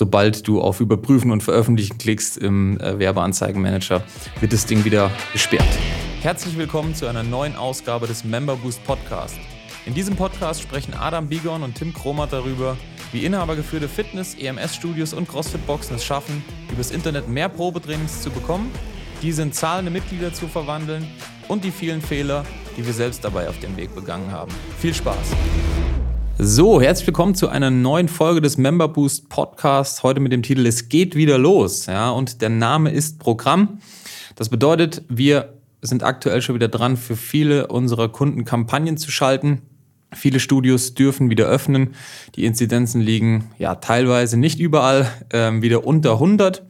sobald du auf Überprüfen und Veröffentlichen klickst im äh, Werbeanzeigenmanager, wird das Ding wieder gesperrt. Herzlich willkommen zu einer neuen Ausgabe des Member Boost Podcast. In diesem Podcast sprechen Adam Bigon und Tim Kromat darüber, wie inhabergeführte Fitness-, EMS-Studios und CrossFit-Boxen es schaffen, übers Internet mehr Probetrainings zu bekommen, diese in zahlende Mitglieder zu verwandeln und die vielen Fehler, die wir selbst dabei auf dem Weg begangen haben. Viel Spaß! So, herzlich willkommen zu einer neuen Folge des Member Boost Podcasts. Heute mit dem Titel Es geht wieder los. Ja, und der Name ist Programm. Das bedeutet, wir sind aktuell schon wieder dran, für viele unserer Kunden Kampagnen zu schalten. Viele Studios dürfen wieder öffnen. Die Inzidenzen liegen ja teilweise nicht überall ähm, wieder unter 100,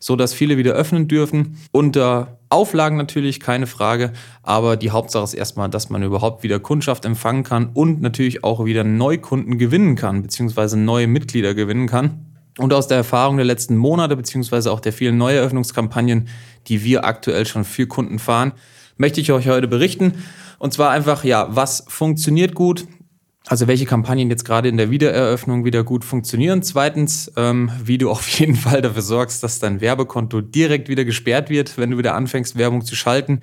so dass viele wieder öffnen dürfen. Unter Auflagen natürlich, keine Frage. Aber die Hauptsache ist erstmal, dass man überhaupt wieder Kundschaft empfangen kann und natürlich auch wieder Neukunden gewinnen kann, beziehungsweise neue Mitglieder gewinnen kann. Und aus der Erfahrung der letzten Monate, beziehungsweise auch der vielen Neueröffnungskampagnen, die wir aktuell schon für Kunden fahren, möchte ich euch heute berichten. Und zwar einfach, ja, was funktioniert gut, also welche Kampagnen jetzt gerade in der Wiedereröffnung wieder gut funktionieren. Zweitens, ähm, wie du auf jeden Fall dafür sorgst, dass dein Werbekonto direkt wieder gesperrt wird, wenn du wieder anfängst, Werbung zu schalten.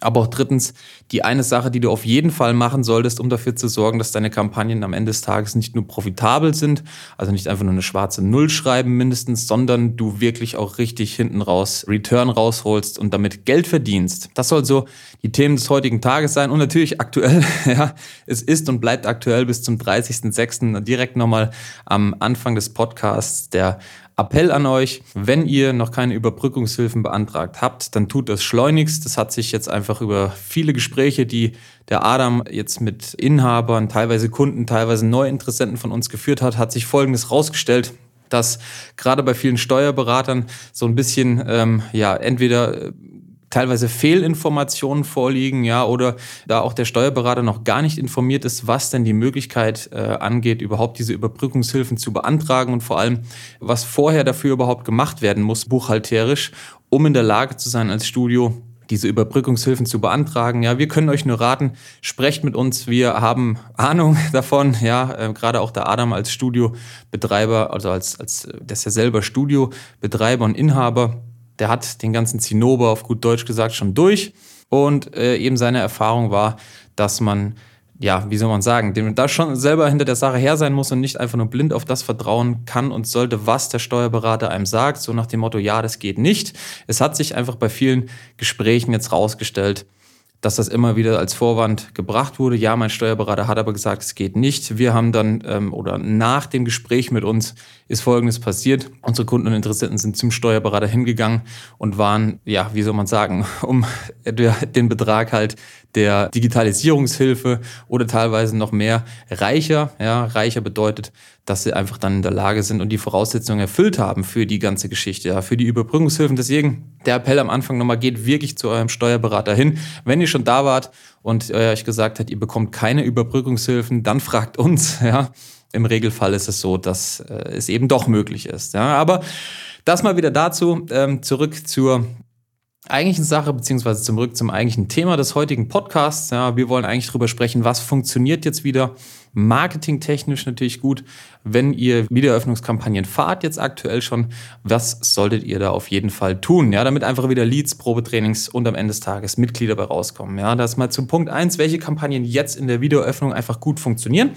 Aber auch drittens, die eine Sache, die du auf jeden Fall machen solltest, um dafür zu sorgen, dass deine Kampagnen am Ende des Tages nicht nur profitabel sind, also nicht einfach nur eine schwarze Null schreiben mindestens, sondern du wirklich auch richtig hinten raus Return rausholst und damit Geld verdienst. Das soll so die Themen des heutigen Tages sein und natürlich aktuell, ja, es ist und bleibt aktuell bis zum 30.06. direkt nochmal am Anfang des Podcasts der Appell an euch, wenn ihr noch keine Überbrückungshilfen beantragt habt, dann tut das schleunigst. Das hat sich jetzt einfach über viele Gespräche, die der Adam jetzt mit Inhabern, teilweise Kunden, teilweise Neuinteressenten von uns geführt hat, hat sich Folgendes rausgestellt dass gerade bei vielen Steuerberatern so ein bisschen ähm, ja entweder teilweise Fehlinformationen vorliegen, ja, oder da auch der Steuerberater noch gar nicht informiert ist, was denn die Möglichkeit äh, angeht, überhaupt diese Überbrückungshilfen zu beantragen und vor allem, was vorher dafür überhaupt gemacht werden muss, buchhalterisch, um in der Lage zu sein, als Studio diese Überbrückungshilfen zu beantragen. Ja, wir können euch nur raten, sprecht mit uns. Wir haben Ahnung davon. Ja, äh, gerade auch der Adam als Studiobetreiber, also als, als, der ist ja selber Studiobetreiber und Inhaber der hat den ganzen Zinnober auf gut Deutsch gesagt schon durch. Und äh, eben seine Erfahrung war, dass man, ja, wie soll man sagen, dem da schon selber hinter der Sache her sein muss und nicht einfach nur blind auf das vertrauen kann und sollte, was der Steuerberater einem sagt, so nach dem Motto, ja, das geht nicht. Es hat sich einfach bei vielen Gesprächen jetzt rausgestellt, dass das immer wieder als Vorwand gebracht wurde. Ja, mein Steuerberater hat aber gesagt, es geht nicht. Wir haben dann ähm, oder nach dem Gespräch mit uns ist Folgendes passiert. Unsere Kunden und Interessenten sind zum Steuerberater hingegangen und waren, ja, wie soll man sagen, um den Betrag halt der Digitalisierungshilfe oder teilweise noch mehr reicher. Ja, reicher bedeutet, dass sie einfach dann in der Lage sind und die Voraussetzungen erfüllt haben für die ganze Geschichte, ja, für die Überbrückungshilfen. Deswegen der Appell am Anfang nochmal, geht wirklich zu eurem Steuerberater hin. Wenn ihr schon da wart und er euch gesagt hat, ihr bekommt keine Überbrückungshilfen, dann fragt uns, ja. Im Regelfall ist es so, dass äh, es eben doch möglich ist. Ja. Aber das mal wieder dazu. Ähm, zurück zur eigentlichen Sache, beziehungsweise zurück zum eigentlichen Thema des heutigen Podcasts. Ja, wir wollen eigentlich darüber sprechen, was funktioniert jetzt wieder marketingtechnisch natürlich gut, wenn ihr Wiedereröffnungskampagnen fahrt jetzt aktuell schon. Was solltet ihr da auf jeden Fall tun? Ja, damit einfach wieder Leads, Probetrainings und am Ende des Tages Mitglieder bei rauskommen. Ja, das mal zum Punkt eins, welche Kampagnen jetzt in der Wiedereröffnung einfach gut funktionieren.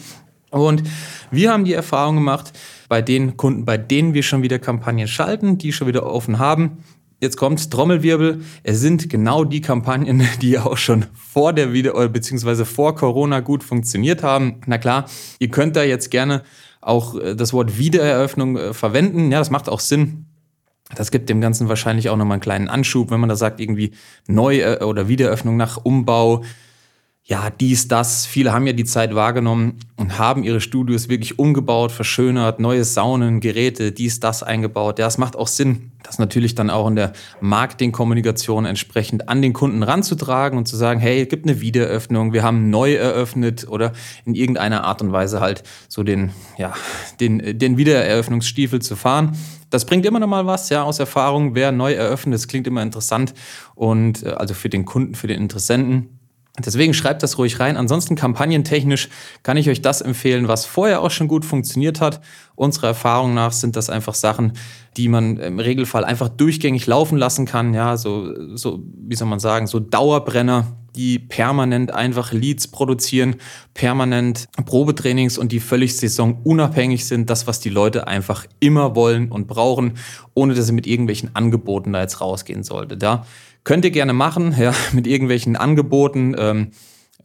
Und wir haben die Erfahrung gemacht, bei den Kunden, bei denen wir schon wieder Kampagnen schalten, die schon wieder offen haben, Jetzt kommt Trommelwirbel. Es sind genau die Kampagnen, die auch schon vor der Wieder- beziehungsweise vor Corona gut funktioniert haben. Na klar, ihr könnt da jetzt gerne auch äh, das Wort Wiedereröffnung äh, verwenden. Ja, das macht auch Sinn. Das gibt dem Ganzen wahrscheinlich auch nochmal einen kleinen Anschub, wenn man da sagt, irgendwie Neu- äh, oder Wiedereröffnung nach Umbau, ja, dies, das. Viele haben ja die Zeit wahrgenommen und haben ihre Studios wirklich umgebaut, verschönert, neue Saunen, Geräte, dies, das eingebaut. Ja, es macht auch Sinn, das natürlich dann auch in der Marketingkommunikation entsprechend an den Kunden ranzutragen und zu sagen, hey, es gibt eine Wiedereröffnung, wir haben neu eröffnet oder in irgendeiner Art und Weise halt so den, ja, den, den Wiedereröffnungsstiefel zu fahren. Das bringt immer noch mal was, ja, aus Erfahrung. Wer neu eröffnet, das klingt immer interessant und äh, also für den Kunden, für den Interessenten Deswegen schreibt das ruhig rein. Ansonsten kampagnentechnisch kann ich euch das empfehlen, was vorher auch schon gut funktioniert hat. Unserer Erfahrung nach sind das einfach Sachen, die man im Regelfall einfach durchgängig laufen lassen kann. Ja, so, so, wie soll man sagen, so Dauerbrenner, die permanent einfach Leads produzieren, permanent Probetrainings und die völlig saisonunabhängig sind. Das, was die Leute einfach immer wollen und brauchen, ohne dass sie mit irgendwelchen Angeboten da jetzt rausgehen sollte. Da Könnt ihr gerne machen, ja, mit irgendwelchen Angeboten. Ähm,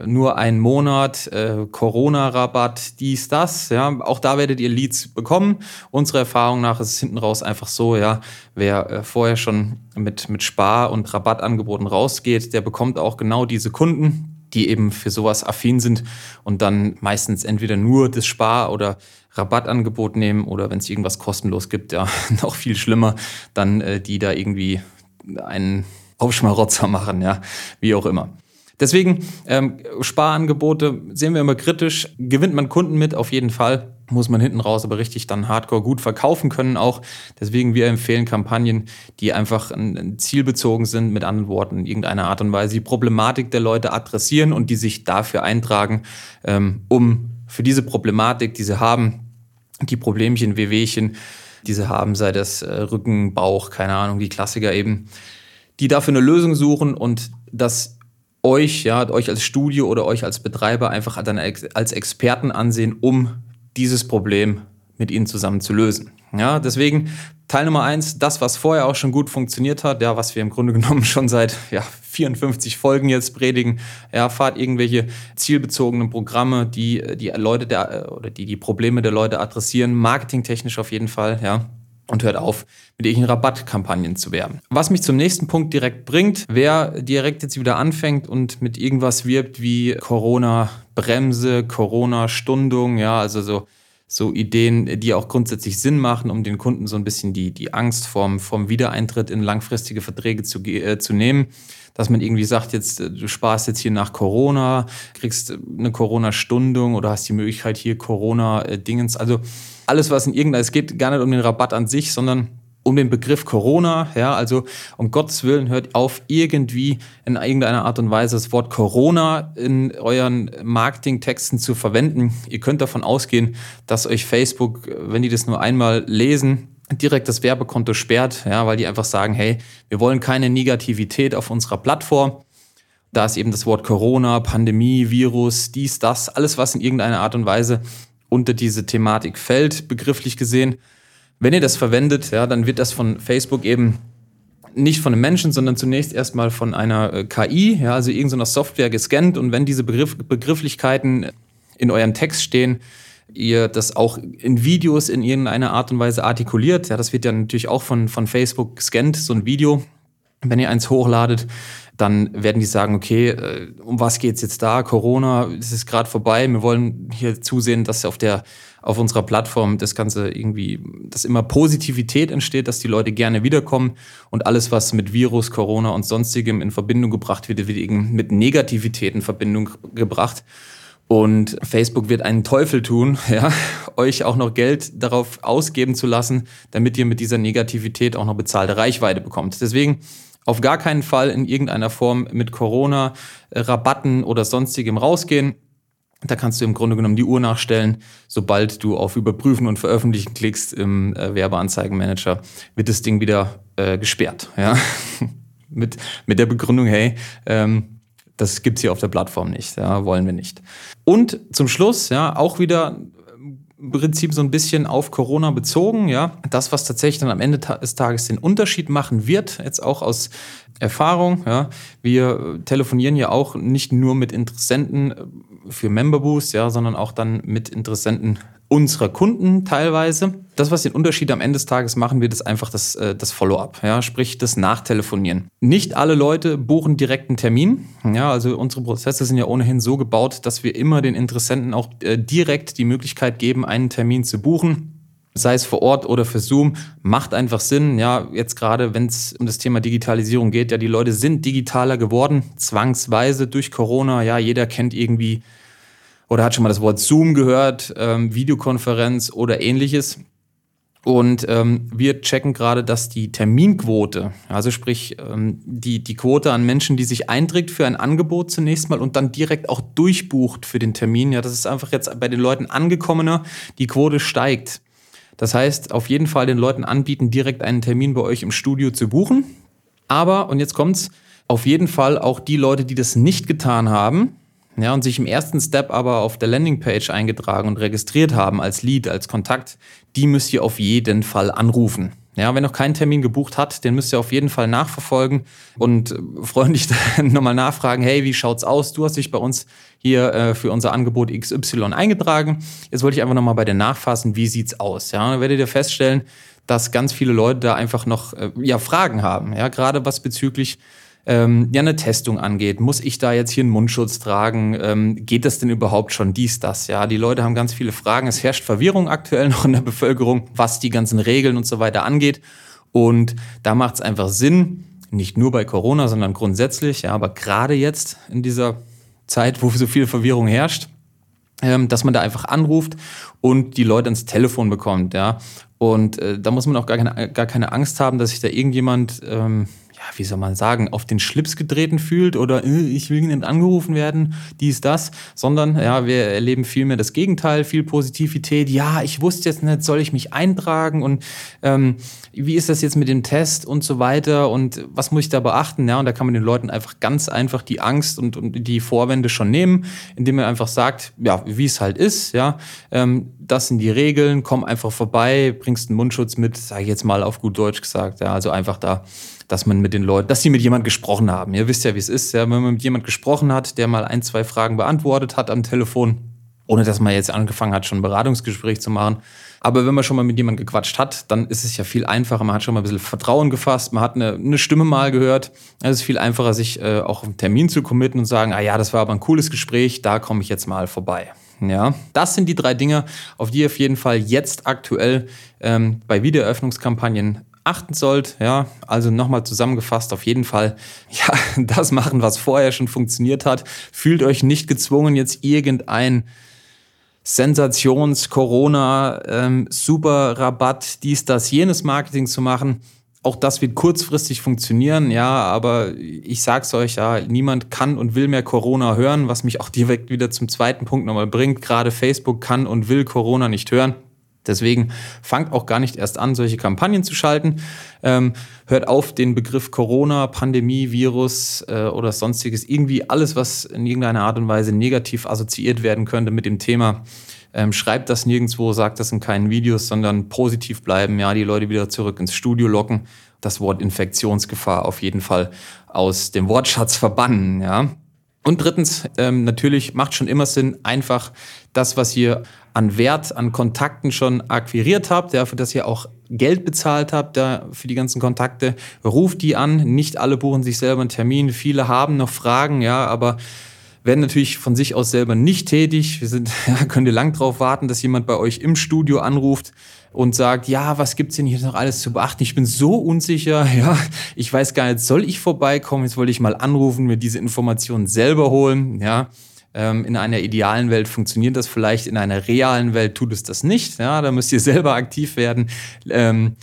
nur ein Monat, äh, Corona-Rabatt, dies, das, ja. Auch da werdet ihr Leads bekommen. Unserer Erfahrung nach ist es hinten raus einfach so, ja, wer äh, vorher schon mit, mit Spar- und Rabattangeboten rausgeht, der bekommt auch genau diese Kunden, die eben für sowas affin sind und dann meistens entweder nur das Spar- oder Rabattangebot nehmen oder wenn es irgendwas kostenlos gibt, ja, noch viel schlimmer, dann äh, die da irgendwie einen Aufschmarotzer machen, ja, wie auch immer. Deswegen ähm, Sparangebote sehen wir immer kritisch. Gewinnt man Kunden mit, auf jeden Fall. Muss man hinten raus aber richtig dann hardcore gut verkaufen können auch. Deswegen wir empfehlen Kampagnen, die einfach ein, ein zielbezogen sind, mit anderen Worten, in irgendeiner Art und Weise die Problematik der Leute adressieren und die sich dafür eintragen, ähm, um für diese Problematik, die sie haben, die Problemchen, Wehwehchen, die sie haben, sei das äh, Rücken, Bauch, keine Ahnung, die Klassiker eben, die dafür eine Lösung suchen und das euch, ja, euch als Studio oder euch als Betreiber einfach als Experten ansehen, um dieses Problem mit ihnen zusammen zu lösen. Ja, deswegen Teil Nummer eins, das, was vorher auch schon gut funktioniert hat, ja, was wir im Grunde genommen schon seit ja, 54 Folgen jetzt predigen, ja, fahrt irgendwelche zielbezogenen Programme, die die Leute der, oder die die Probleme der Leute adressieren, marketingtechnisch auf jeden Fall, ja und hört auf, mit irgendwelchen Rabattkampagnen zu werben. Was mich zum nächsten Punkt direkt bringt, wer direkt jetzt wieder anfängt und mit irgendwas wirbt wie Corona-Bremse, Corona-Stundung, ja, also so, so Ideen, die auch grundsätzlich Sinn machen, um den Kunden so ein bisschen die, die Angst vorm, vorm Wiedereintritt in langfristige Verträge zu, äh, zu nehmen. Dass man irgendwie sagt, jetzt, äh, du sparst jetzt hier nach Corona, kriegst eine Corona-Stundung oder hast die Möglichkeit hier Corona-Dingens. Also alles, was in irgendeiner, es geht gar nicht um den Rabatt an sich, sondern um den Begriff Corona, ja, also um Gottes Willen hört auf, irgendwie in irgendeiner Art und Weise das Wort Corona in euren Marketingtexten zu verwenden. Ihr könnt davon ausgehen, dass euch Facebook, wenn die das nur einmal lesen, direkt das Werbekonto sperrt, ja, weil die einfach sagen, hey, wir wollen keine Negativität auf unserer Plattform. Da ist eben das Wort Corona, Pandemie, Virus, dies, das, alles, was in irgendeiner Art und Weise unter diese Thematik fällt, begrifflich gesehen. Wenn ihr das verwendet, ja, dann wird das von Facebook eben nicht von einem Menschen, sondern zunächst erstmal von einer äh, KI, ja, also irgendeiner Software gescannt. Und wenn diese Begriff, Begrifflichkeiten in eurem Text stehen, ihr das auch in Videos in irgendeiner Art und Weise artikuliert, ja, das wird ja natürlich auch von, von Facebook gescannt, so ein Video, wenn ihr eins hochladet, dann werden die sagen, okay, äh, um was geht's jetzt da? Corona, es ist gerade vorbei. Wir wollen hier zusehen, dass auf der auf unserer Plattform das Ganze irgendwie, dass immer Positivität entsteht, dass die Leute gerne wiederkommen und alles, was mit Virus, Corona und sonstigem in Verbindung gebracht wird, wird eben mit Negativität in Verbindung gebracht. Und Facebook wird einen Teufel tun, ja, euch auch noch Geld darauf ausgeben zu lassen, damit ihr mit dieser Negativität auch noch bezahlte Reichweite bekommt. Deswegen auf gar keinen Fall in irgendeiner Form mit Corona, äh, Rabatten oder sonstigem rausgehen. Da kannst du im Grunde genommen die Uhr nachstellen. Sobald du auf Überprüfen und Veröffentlichen klickst im äh, Werbeanzeigenmanager, wird das Ding wieder äh, gesperrt. Ja? mit, mit der Begründung, hey, ähm, das gibt's hier auf der Plattform nicht, ja, wollen wir nicht. Und zum Schluss, ja, auch wieder Prinzip so ein bisschen auf Corona bezogen, ja. Das, was tatsächlich dann am Ende des Tages den Unterschied machen wird, jetzt auch aus Erfahrung, ja. Wir telefonieren ja auch nicht nur mit Interessenten für Memberboost, ja, sondern auch dann mit Interessenten unserer Kunden teilweise. Das, was den Unterschied am Ende des Tages machen wird, ist einfach das, äh, das Follow-up, ja, sprich das Nachtelefonieren. Nicht alle Leute buchen direkt einen Termin. Ja, also unsere Prozesse sind ja ohnehin so gebaut, dass wir immer den Interessenten auch äh, direkt die Möglichkeit geben, einen Termin zu buchen sei es vor Ort oder für Zoom, macht einfach Sinn. Ja, jetzt gerade, wenn es um das Thema Digitalisierung geht, ja, die Leute sind digitaler geworden, zwangsweise durch Corona. Ja, jeder kennt irgendwie oder hat schon mal das Wort Zoom gehört, ähm, Videokonferenz oder ähnliches. Und ähm, wir checken gerade, dass die Terminquote, also sprich ähm, die, die Quote an Menschen, die sich einträgt für ein Angebot zunächst mal und dann direkt auch durchbucht für den Termin, ja, das ist einfach jetzt bei den Leuten angekommener, die Quote steigt. Das heißt, auf jeden Fall den Leuten anbieten, direkt einen Termin bei euch im Studio zu buchen. Aber, und jetzt kommt's, auf jeden Fall auch die Leute, die das nicht getan haben, ja, und sich im ersten Step aber auf der Landingpage eingetragen und registriert haben als Lead, als Kontakt, die müsst ihr auf jeden Fall anrufen. Ja, wenn noch keinen Termin gebucht hat, den müsst ihr auf jeden Fall nachverfolgen und freundlich nochmal nachfragen, hey, wie schaut's aus? Du hast dich bei uns hier äh, für unser Angebot XY eingetragen. Jetzt wollte ich einfach nochmal bei dir nachfassen, wie sieht's aus? Ja, dann werdet ihr feststellen, dass ganz viele Leute da einfach noch äh, ja, Fragen haben, ja, gerade was bezüglich ähm, ja eine Testung angeht. Muss ich da jetzt hier einen Mundschutz tragen? Ähm, geht das denn überhaupt schon dies, das? Ja, die Leute haben ganz viele Fragen. Es herrscht Verwirrung aktuell noch in der Bevölkerung, was die ganzen Regeln und so weiter angeht. Und da macht es einfach Sinn, nicht nur bei Corona, sondern grundsätzlich, ja, aber gerade jetzt in dieser Zeit, wo so viel Verwirrung herrscht, ähm, dass man da einfach anruft und die Leute ins Telefon bekommt, ja. Und äh, da muss man auch gar keine, gar keine Angst haben, dass sich da irgendjemand ähm, wie soll man sagen, auf den Schlips getreten fühlt oder äh, ich will nicht angerufen werden, dies, das, sondern ja, wir erleben vielmehr das Gegenteil, viel Positivität. Ja, ich wusste jetzt nicht, soll ich mich eintragen und ähm, wie ist das jetzt mit dem Test und so weiter und was muss ich da beachten? Ja, und da kann man den Leuten einfach ganz einfach die Angst und, und die Vorwände schon nehmen, indem man einfach sagt, ja, wie es halt ist, ja, ähm, das sind die Regeln, komm einfach vorbei, bringst einen Mundschutz mit, sage ich jetzt mal auf gut Deutsch gesagt, ja, also einfach da dass man mit den Leuten, dass sie mit jemand gesprochen haben. Ihr wisst ja, wie es ist, ja, wenn man mit jemand gesprochen hat, der mal ein, zwei Fragen beantwortet hat am Telefon, ohne dass man jetzt angefangen hat, schon ein Beratungsgespräch zu machen. Aber wenn man schon mal mit jemandem gequatscht hat, dann ist es ja viel einfacher. Man hat schon mal ein bisschen Vertrauen gefasst, man hat eine, eine Stimme mal gehört. Es ist viel einfacher, sich äh, auch auf einen Termin zu committen und sagen, ah ja, das war aber ein cooles Gespräch, da komme ich jetzt mal vorbei. Ja, das sind die drei Dinge, auf die ihr auf jeden Fall jetzt aktuell ähm, bei Wiedereröffnungskampagnen achten sollt. Ja, also nochmal zusammengefasst, auf jeden Fall, ja, das machen, was vorher schon funktioniert hat. Fühlt euch nicht gezwungen, jetzt irgendein Sensations-, Corona, ähm, dies, das, jenes Marketing zu machen. Auch das wird kurzfristig funktionieren, ja, aber ich sag's euch, ja, niemand kann und will mehr Corona hören, was mich auch direkt wieder zum zweiten Punkt nochmal bringt. Gerade Facebook kann und will Corona nicht hören. Deswegen fangt auch gar nicht erst an, solche Kampagnen zu schalten. Ähm, hört auf, den Begriff Corona, Pandemie, Virus äh, oder sonstiges, irgendwie alles, was in irgendeiner Art und Weise negativ assoziiert werden könnte mit dem Thema. Ähm, schreibt das nirgendwo, sagt das in keinen Videos, sondern positiv bleiben, ja, die Leute wieder zurück ins Studio locken, das Wort Infektionsgefahr auf jeden Fall aus dem Wortschatz verbannen, ja. Und drittens, ähm, natürlich macht schon immer Sinn, einfach das, was ihr an Wert, an Kontakten schon akquiriert habt, ja, für das ihr auch Geld bezahlt habt ja, für die ganzen Kontakte, ruft die an. Nicht alle buchen sich selber einen Termin, viele haben noch Fragen, ja, aber werden natürlich von sich aus selber nicht tätig. Wir sind, ja, könnt ihr lang drauf warten, dass jemand bei euch im Studio anruft und sagt, ja, was gibt's denn hier noch alles zu beachten? Ich bin so unsicher, ja, ich weiß gar nicht, soll ich vorbeikommen? Jetzt wollte ich mal anrufen, mir diese Informationen selber holen, ja. Ähm, in einer idealen Welt funktioniert das vielleicht, in einer realen Welt tut es das nicht. Ja, da müsst ihr selber aktiv werden. Ähm,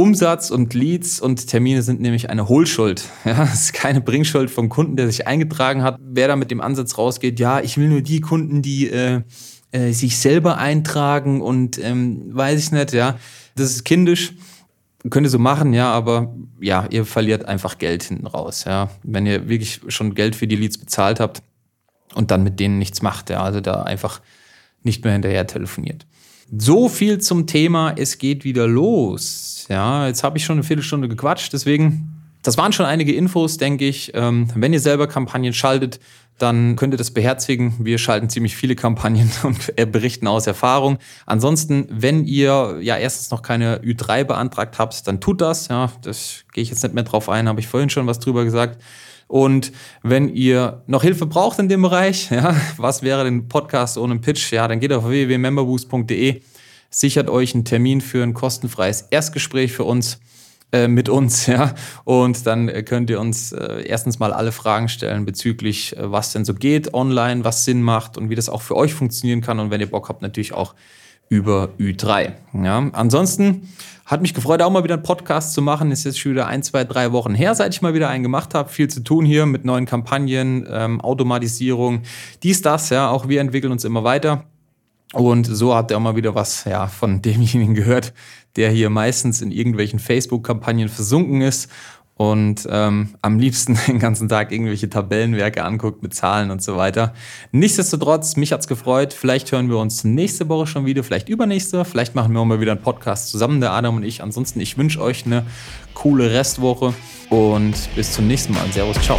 Umsatz und Leads und Termine sind nämlich eine Hohlschuld. Ja, es ist keine Bringschuld vom Kunden, der sich eingetragen hat. Wer da mit dem Ansatz rausgeht, ja, ich will nur die Kunden, die äh, äh, sich selber eintragen und ähm, weiß ich nicht, ja, das ist kindisch. Könnt ihr so machen, ja, aber ja, ihr verliert einfach Geld hinten raus, ja. Wenn ihr wirklich schon Geld für die Leads bezahlt habt, und dann mit denen nichts macht. Ja, also da einfach nicht mehr hinterher telefoniert. So viel zum Thema, es geht wieder los. Ja, jetzt habe ich schon eine Viertelstunde gequatscht, deswegen, das waren schon einige Infos, denke ich. Ähm, wenn ihr selber Kampagnen schaltet, dann könnt ihr das beherzigen. Wir schalten ziemlich viele Kampagnen und berichten aus Erfahrung. Ansonsten, wenn ihr ja erstens noch keine Ü3 beantragt habt, dann tut das. Ja, das gehe ich jetzt nicht mehr drauf ein, habe ich vorhin schon was drüber gesagt. Und wenn ihr noch Hilfe braucht in dem Bereich, ja, was wäre denn Podcast ohne Pitch? Ja, dann geht auf www.memberboost.de, sichert euch einen Termin für ein kostenfreies Erstgespräch für uns äh, mit uns, ja. Und dann könnt ihr uns äh, erstens mal alle Fragen stellen bezüglich, äh, was denn so geht online, was Sinn macht und wie das auch für euch funktionieren kann. Und wenn ihr Bock habt, natürlich auch über Ü3. Ja, ansonsten hat mich gefreut, auch mal wieder einen Podcast zu machen. Ist jetzt schon wieder ein, zwei, drei Wochen her, seit ich mal wieder einen gemacht habe. Viel zu tun hier mit neuen Kampagnen, ähm, Automatisierung, dies, das. Ja, auch wir entwickeln uns immer weiter. Und so habt ihr auch mal wieder was ja, von demjenigen gehört, der hier meistens in irgendwelchen Facebook-Kampagnen versunken ist und ähm, am liebsten den ganzen Tag irgendwelche Tabellenwerke anguckt mit Zahlen und so weiter. Nichtsdestotrotz, mich hat's gefreut. Vielleicht hören wir uns nächste Woche schon wieder, vielleicht übernächste. Vielleicht machen wir auch mal wieder einen Podcast zusammen, der Adam und ich. Ansonsten, ich wünsche euch eine coole Restwoche und bis zum nächsten Mal. Servus, ciao.